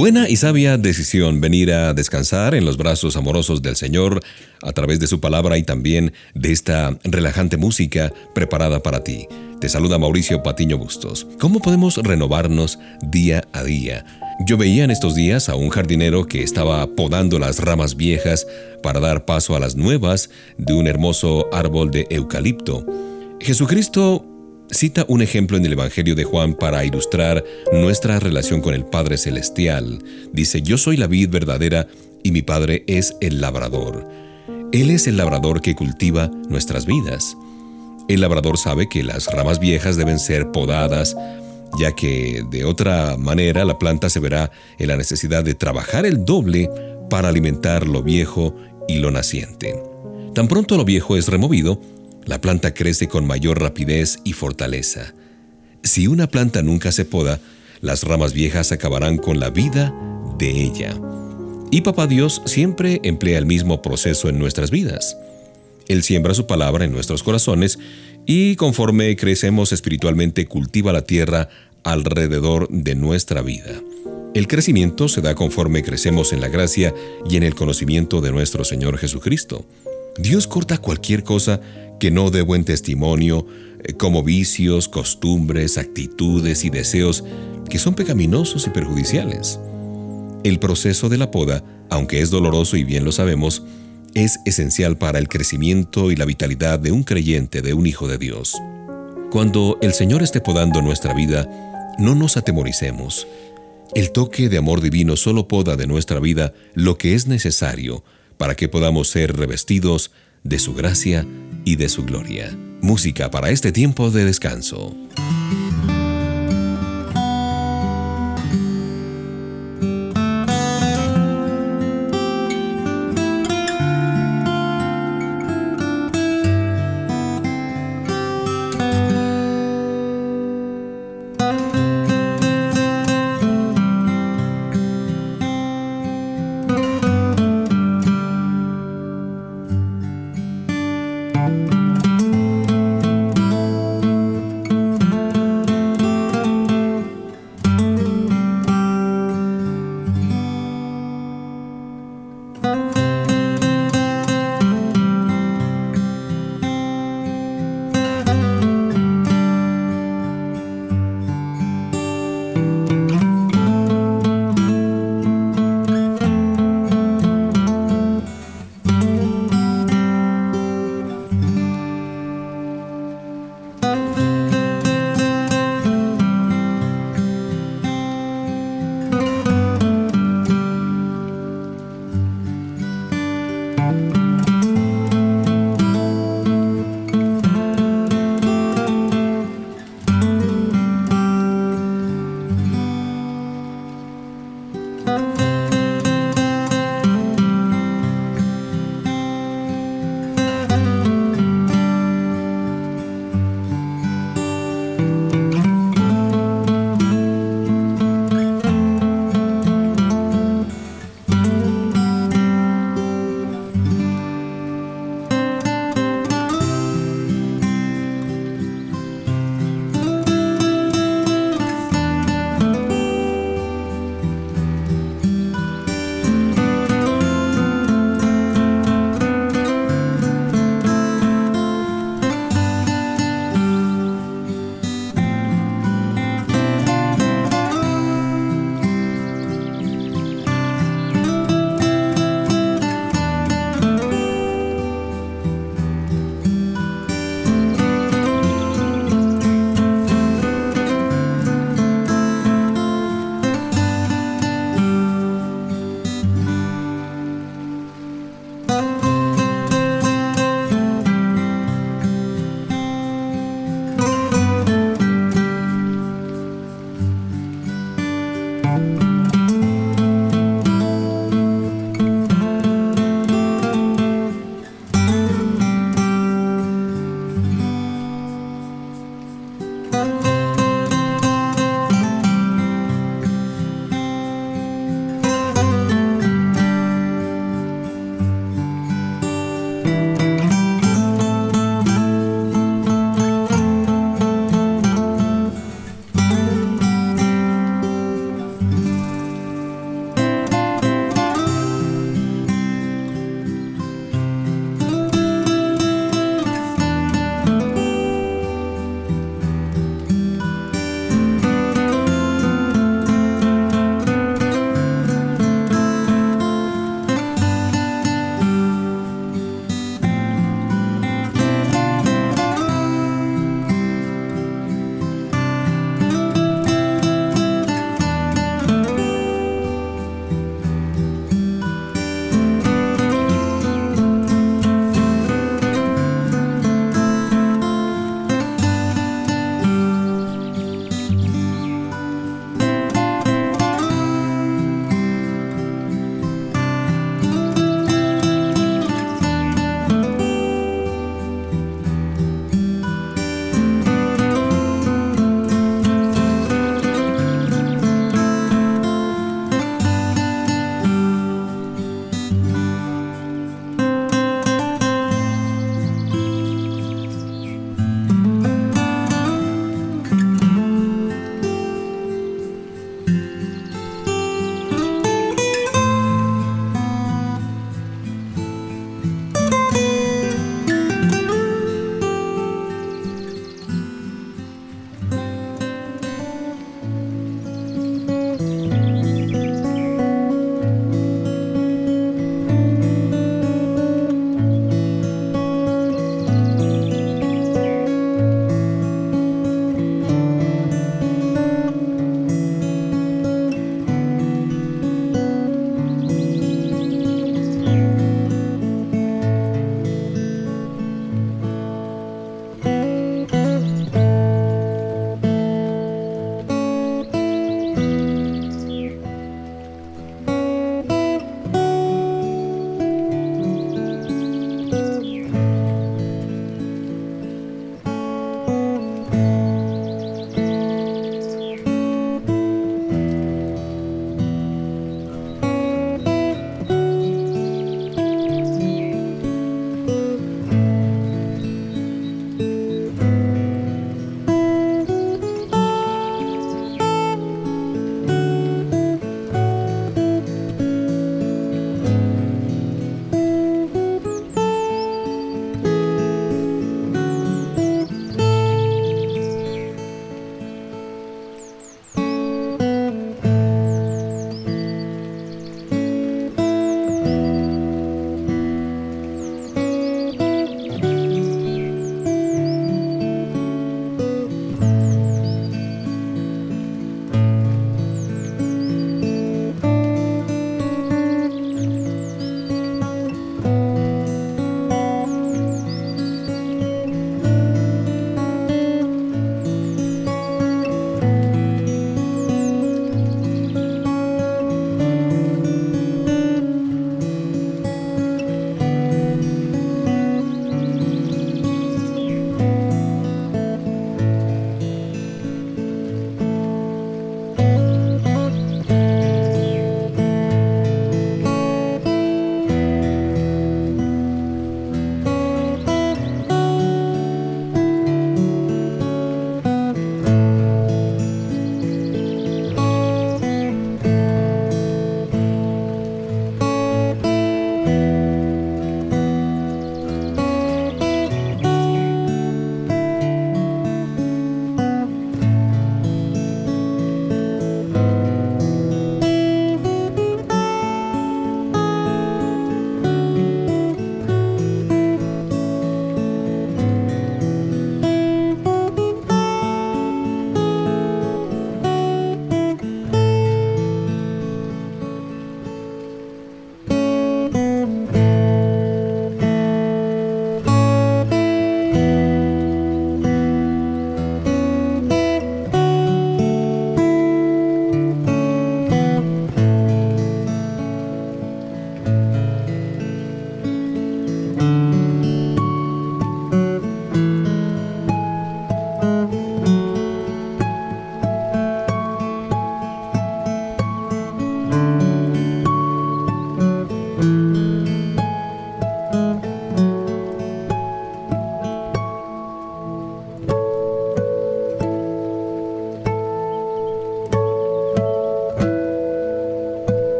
Buena y sabia decisión venir a descansar en los brazos amorosos del Señor a través de su palabra y también de esta relajante música preparada para ti. Te saluda Mauricio Patiño Bustos. ¿Cómo podemos renovarnos día a día? Yo veía en estos días a un jardinero que estaba podando las ramas viejas para dar paso a las nuevas de un hermoso árbol de eucalipto. Jesucristo cita un ejemplo en el Evangelio de Juan para ilustrar nuestra relación con el Padre Celestial. Dice, yo soy la vid verdadera y mi Padre es el labrador. Él es el labrador que cultiva nuestras vidas. El labrador sabe que las ramas viejas deben ser podadas, ya que de otra manera la planta se verá en la necesidad de trabajar el doble para alimentar lo viejo y lo naciente. Tan pronto lo viejo es removido, la planta crece con mayor rapidez y fortaleza. Si una planta nunca se poda, las ramas viejas acabarán con la vida de ella. Y Papá Dios siempre emplea el mismo proceso en nuestras vidas. Él siembra su palabra en nuestros corazones y conforme crecemos espiritualmente cultiva la tierra alrededor de nuestra vida. El crecimiento se da conforme crecemos en la gracia y en el conocimiento de nuestro Señor Jesucristo. Dios corta cualquier cosa que no dé buen testimonio, eh, como vicios, costumbres, actitudes y deseos que son pecaminosos y perjudiciales. El proceso de la poda, aunque es doloroso y bien lo sabemos, es esencial para el crecimiento y la vitalidad de un creyente, de un hijo de Dios. Cuando el Señor esté podando nuestra vida, no nos atemoricemos. El toque de amor divino solo poda de nuestra vida lo que es necesario para que podamos ser revestidos de su gracia y de su gloria. Música para este tiempo de descanso.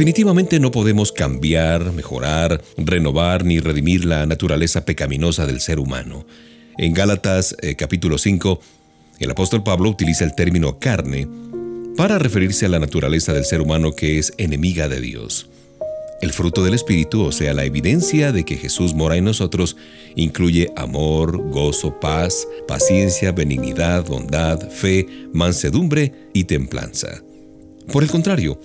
Definitivamente no podemos cambiar, mejorar, renovar ni redimir la naturaleza pecaminosa del ser humano. En Gálatas eh, capítulo 5, el apóstol Pablo utiliza el término carne para referirse a la naturaleza del ser humano que es enemiga de Dios. El fruto del Espíritu, o sea, la evidencia de que Jesús mora en nosotros, incluye amor, gozo, paz, paciencia, benignidad, bondad, fe, mansedumbre y templanza. Por el contrario,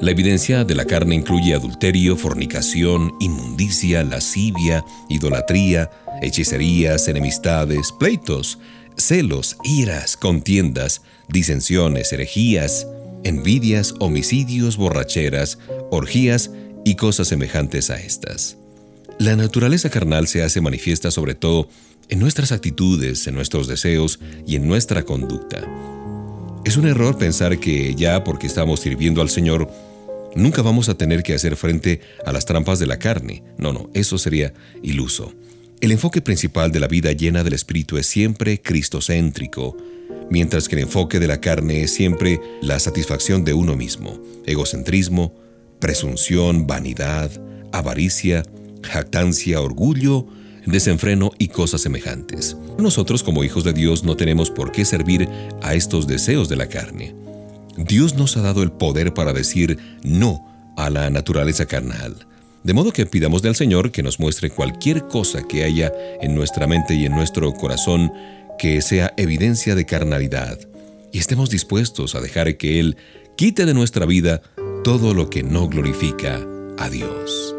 la evidencia de la carne incluye adulterio, fornicación, inmundicia, lascivia, idolatría, hechicerías, enemistades, pleitos, celos, iras, contiendas, disensiones, herejías, envidias, homicidios, borracheras, orgías y cosas semejantes a estas. La naturaleza carnal se hace manifiesta sobre todo en nuestras actitudes, en nuestros deseos y en nuestra conducta. Es un error pensar que ya porque estamos sirviendo al Señor, nunca vamos a tener que hacer frente a las trampas de la carne. No, no, eso sería iluso. El enfoque principal de la vida llena del Espíritu es siempre cristocéntrico, mientras que el enfoque de la carne es siempre la satisfacción de uno mismo, egocentrismo, presunción, vanidad, avaricia, jactancia, orgullo, desenfreno y cosas semejantes. Nosotros como hijos de Dios no tenemos por qué servir a estos deseos de la carne. Dios nos ha dado el poder para decir no a la naturaleza carnal. De modo que pidamos del Señor que nos muestre cualquier cosa que haya en nuestra mente y en nuestro corazón que sea evidencia de carnalidad, y estemos dispuestos a dejar que Él quite de nuestra vida todo lo que no glorifica a Dios.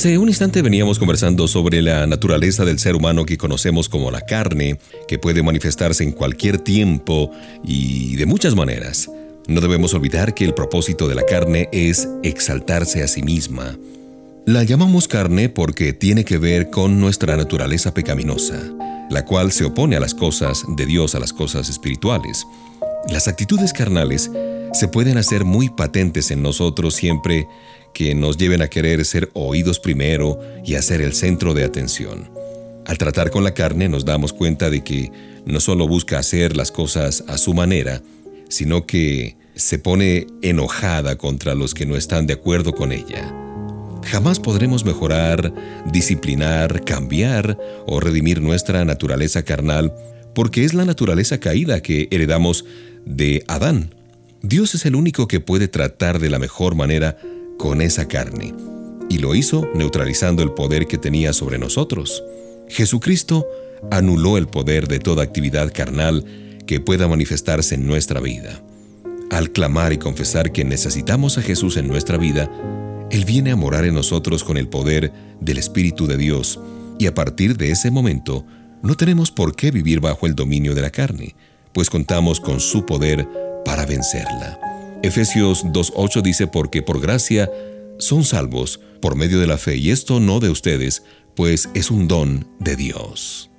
Hace un instante veníamos conversando sobre la naturaleza del ser humano que conocemos como la carne, que puede manifestarse en cualquier tiempo y de muchas maneras. No debemos olvidar que el propósito de la carne es exaltarse a sí misma. La llamamos carne porque tiene que ver con nuestra naturaleza pecaminosa, la cual se opone a las cosas de Dios, a las cosas espirituales. Las actitudes carnales se pueden hacer muy patentes en nosotros siempre que nos lleven a querer ser oídos primero y a ser el centro de atención. Al tratar con la carne nos damos cuenta de que no solo busca hacer las cosas a su manera, sino que se pone enojada contra los que no están de acuerdo con ella. Jamás podremos mejorar, disciplinar, cambiar o redimir nuestra naturaleza carnal porque es la naturaleza caída que heredamos de Adán. Dios es el único que puede tratar de la mejor manera con esa carne, y lo hizo neutralizando el poder que tenía sobre nosotros. Jesucristo anuló el poder de toda actividad carnal que pueda manifestarse en nuestra vida. Al clamar y confesar que necesitamos a Jesús en nuestra vida, Él viene a morar en nosotros con el poder del Espíritu de Dios, y a partir de ese momento no tenemos por qué vivir bajo el dominio de la carne, pues contamos con su poder para vencerla. Efesios 2.8 dice, porque por gracia son salvos por medio de la fe, y esto no de ustedes, pues es un don de Dios.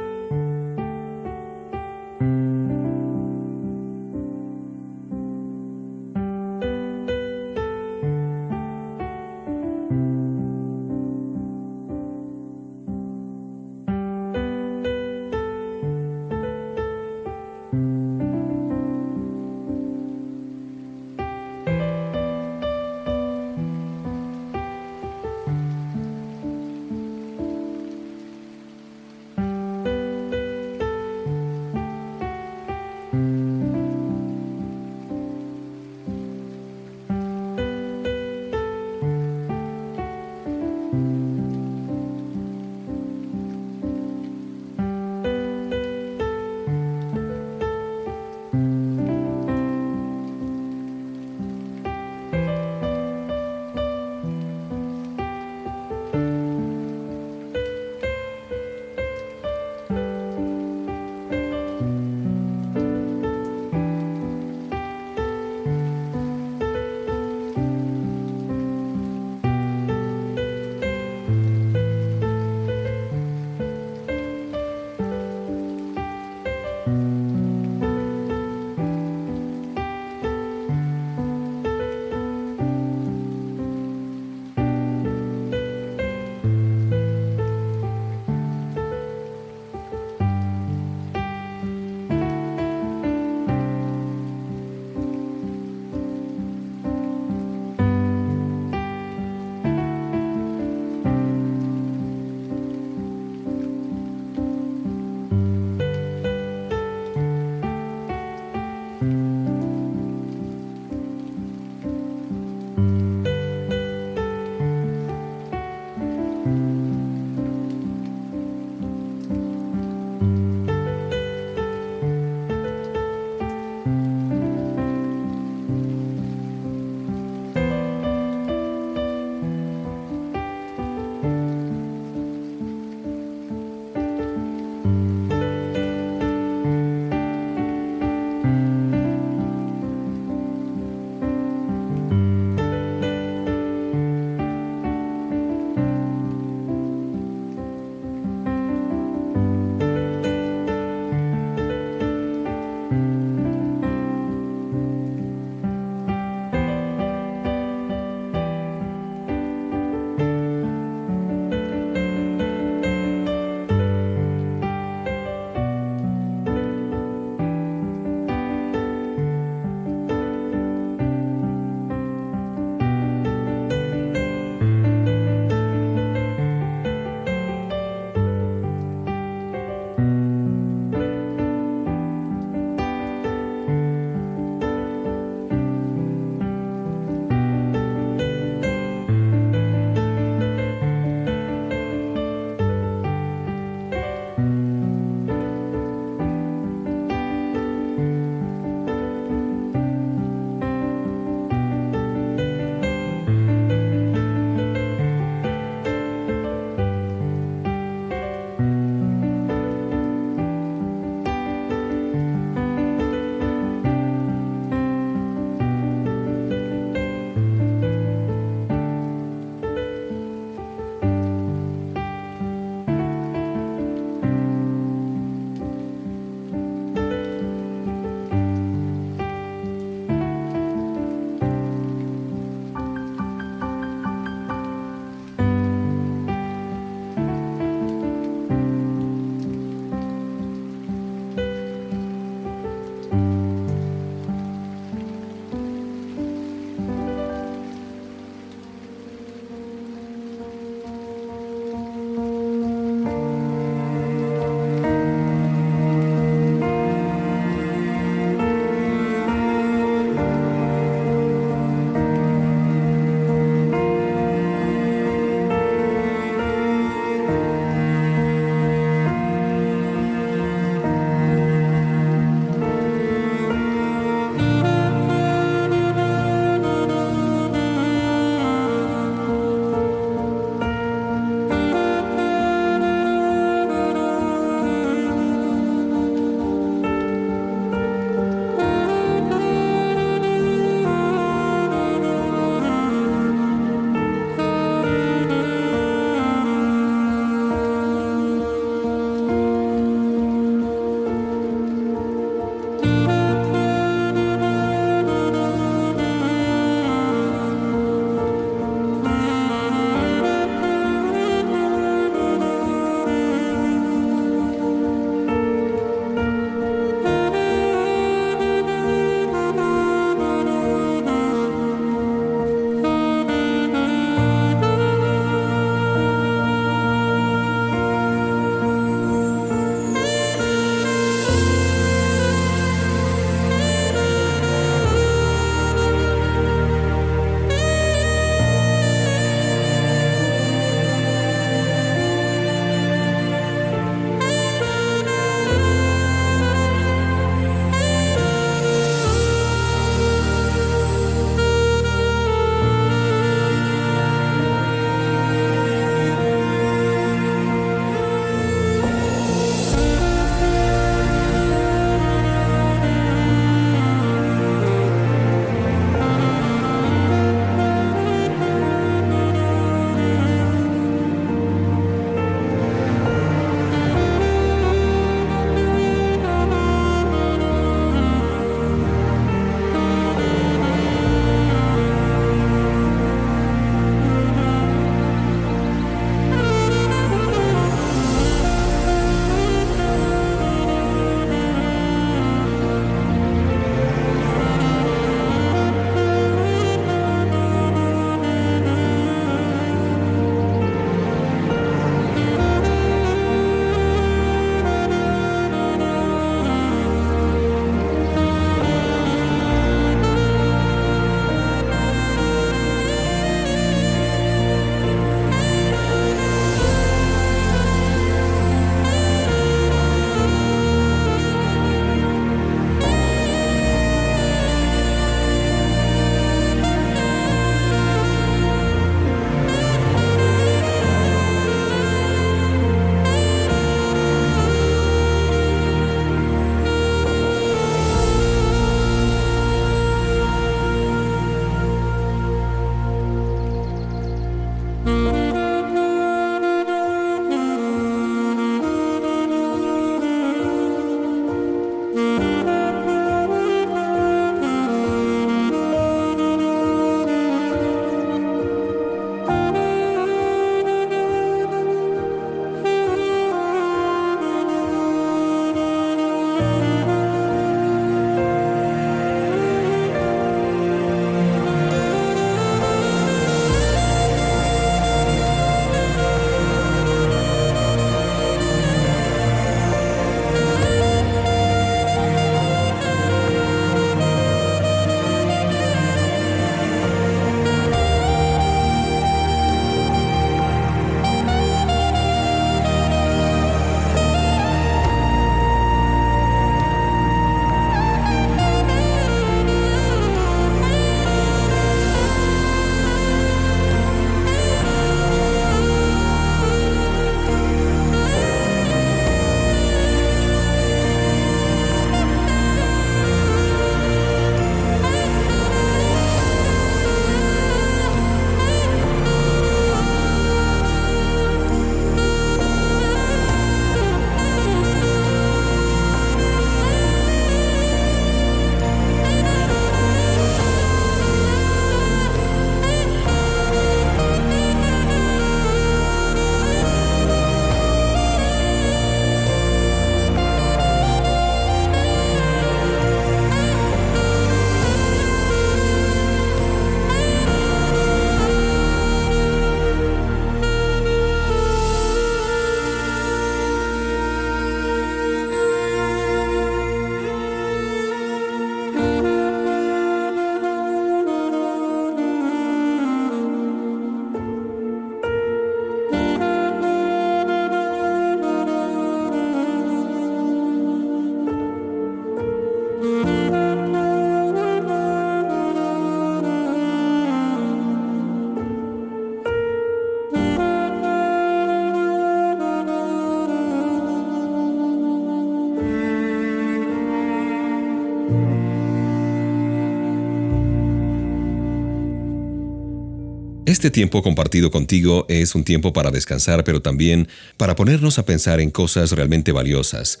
Este tiempo compartido contigo es un tiempo para descansar, pero también para ponernos a pensar en cosas realmente valiosas.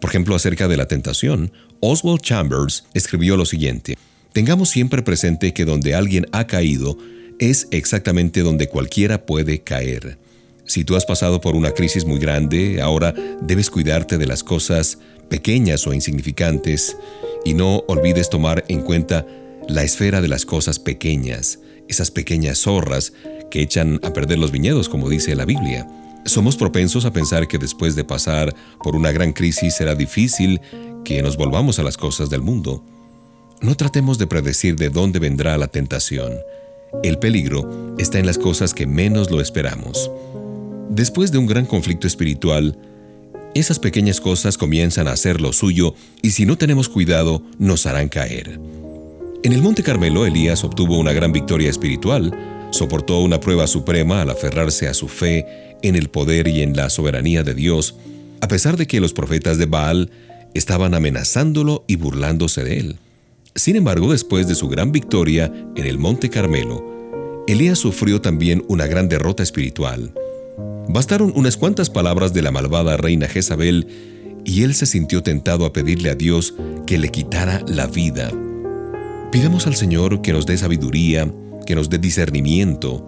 Por ejemplo, acerca de la tentación, Oswald Chambers escribió lo siguiente. Tengamos siempre presente que donde alguien ha caído es exactamente donde cualquiera puede caer. Si tú has pasado por una crisis muy grande, ahora debes cuidarte de las cosas pequeñas o insignificantes y no olvides tomar en cuenta la esfera de las cosas pequeñas, esas pequeñas zorras que echan a perder los viñedos, como dice la Biblia. Somos propensos a pensar que después de pasar por una gran crisis será difícil que nos volvamos a las cosas del mundo. No tratemos de predecir de dónde vendrá la tentación. El peligro está en las cosas que menos lo esperamos. Después de un gran conflicto espiritual, esas pequeñas cosas comienzan a hacer lo suyo y si no tenemos cuidado nos harán caer. En el Monte Carmelo, Elías obtuvo una gran victoria espiritual, soportó una prueba suprema al aferrarse a su fe en el poder y en la soberanía de Dios, a pesar de que los profetas de Baal estaban amenazándolo y burlándose de él. Sin embargo, después de su gran victoria en el Monte Carmelo, Elías sufrió también una gran derrota espiritual. Bastaron unas cuantas palabras de la malvada reina Jezabel y él se sintió tentado a pedirle a Dios que le quitara la vida. Pidamos al Señor que nos dé sabiduría, que nos dé discernimiento,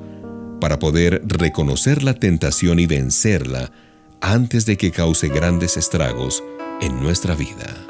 para poder reconocer la tentación y vencerla antes de que cause grandes estragos en nuestra vida.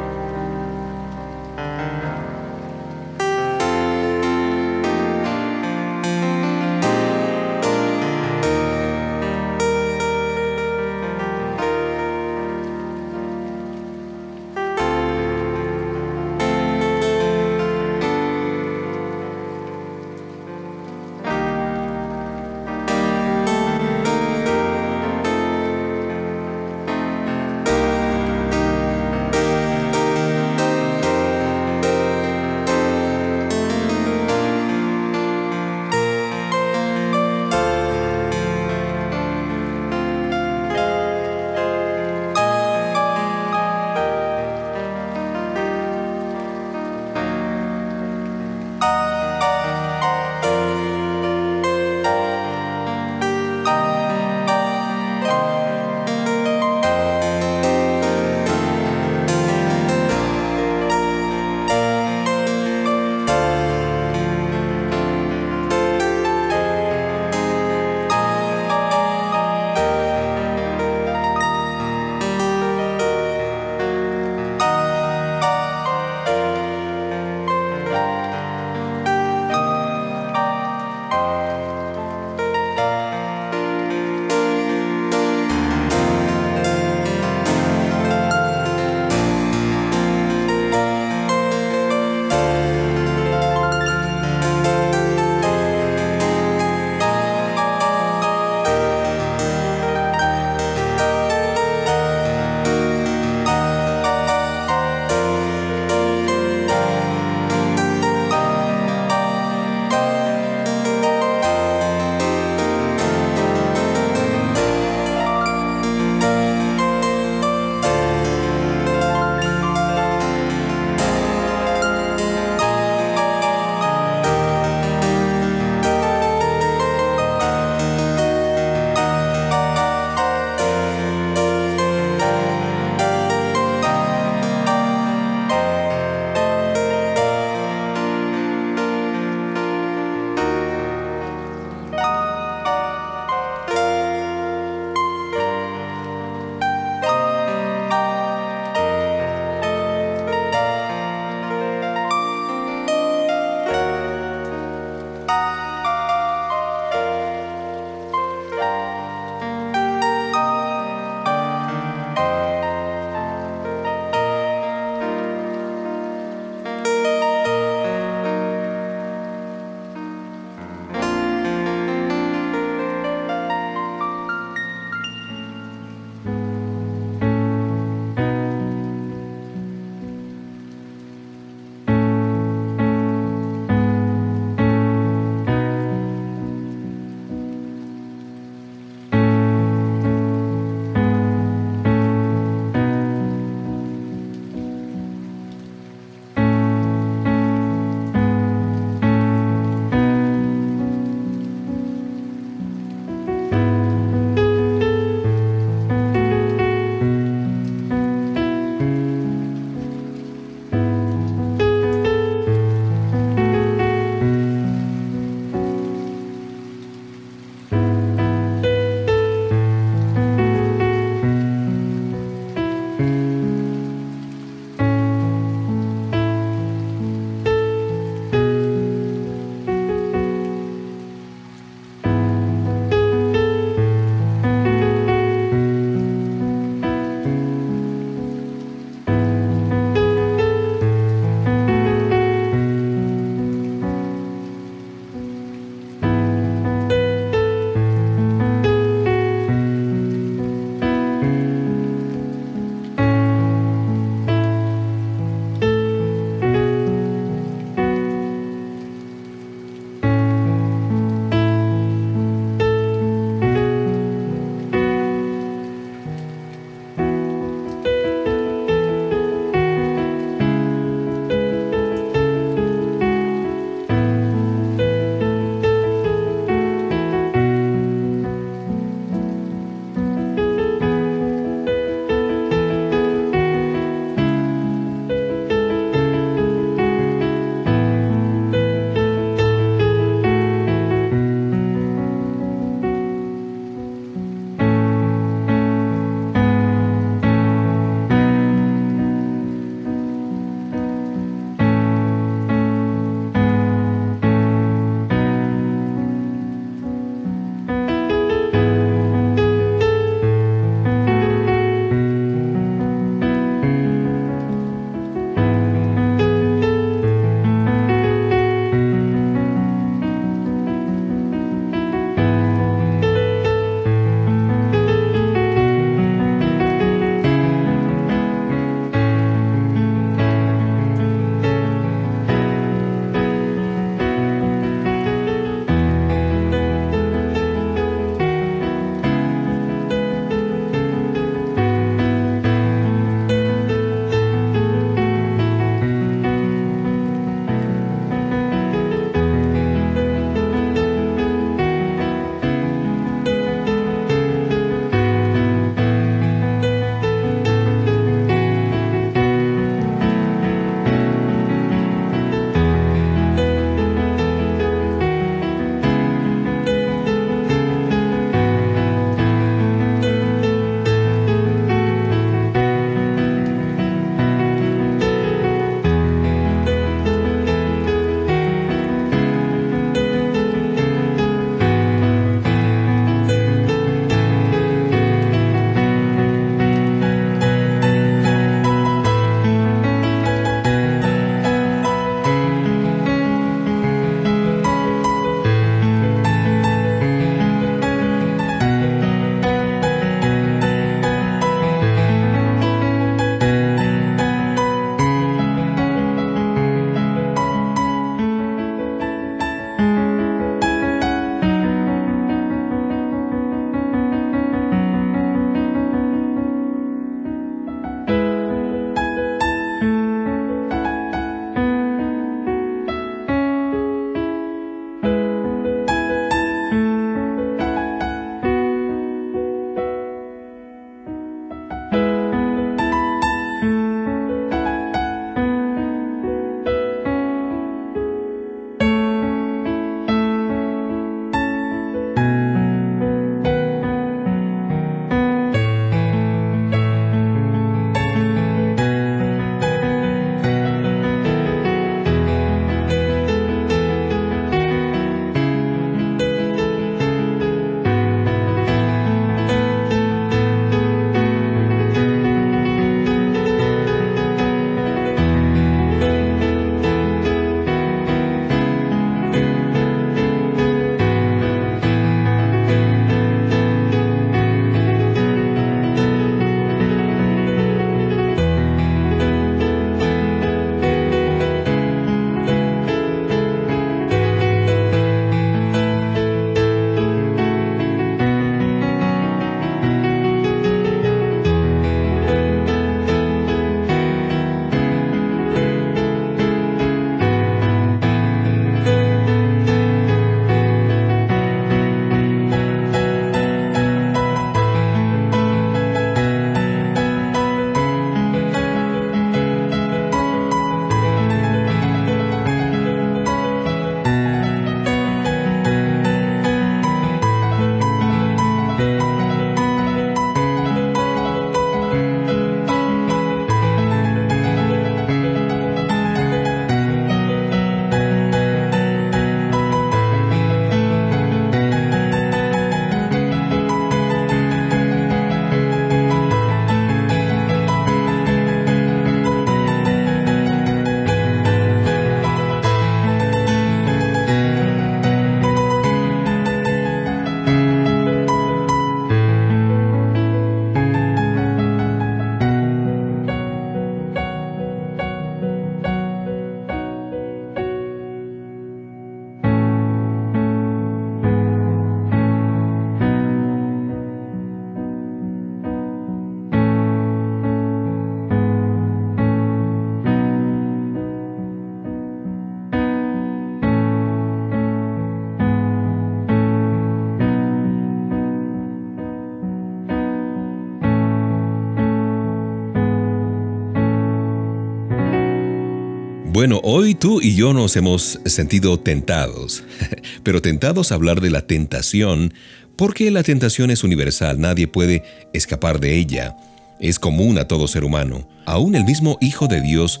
Bueno, hoy tú y yo nos hemos sentido tentados, pero tentados a hablar de la tentación, porque la tentación es universal, nadie puede escapar de ella, es común a todo ser humano. Aún el mismo Hijo de Dios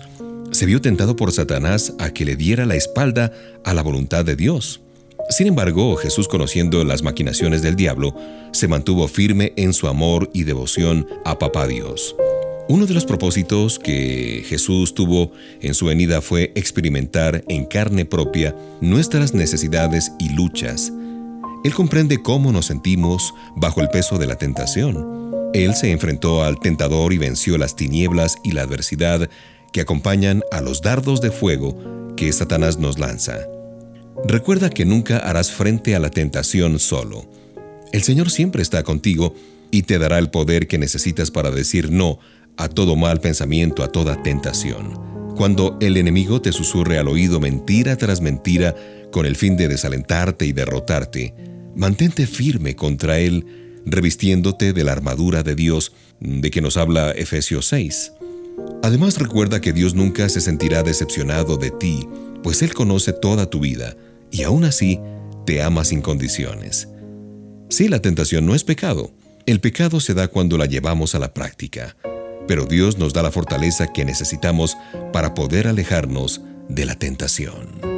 se vio tentado por Satanás a que le diera la espalda a la voluntad de Dios. Sin embargo, Jesús, conociendo las maquinaciones del diablo, se mantuvo firme en su amor y devoción a Papá Dios. Uno de los propósitos que Jesús tuvo en su venida fue experimentar en carne propia nuestras necesidades y luchas. Él comprende cómo nos sentimos bajo el peso de la tentación. Él se enfrentó al tentador y venció las tinieblas y la adversidad que acompañan a los dardos de fuego que Satanás nos lanza. Recuerda que nunca harás frente a la tentación solo. El Señor siempre está contigo y te dará el poder que necesitas para decir no a todo mal pensamiento, a toda tentación. Cuando el enemigo te susurre al oído mentira tras mentira con el fin de desalentarte y derrotarte, mantente firme contra él, revistiéndote de la armadura de Dios de que nos habla Efesios 6. Además recuerda que Dios nunca se sentirá decepcionado de ti, pues Él conoce toda tu vida y aún así te ama sin condiciones. Sí, la tentación no es pecado. El pecado se da cuando la llevamos a la práctica pero Dios nos da la fortaleza que necesitamos para poder alejarnos de la tentación.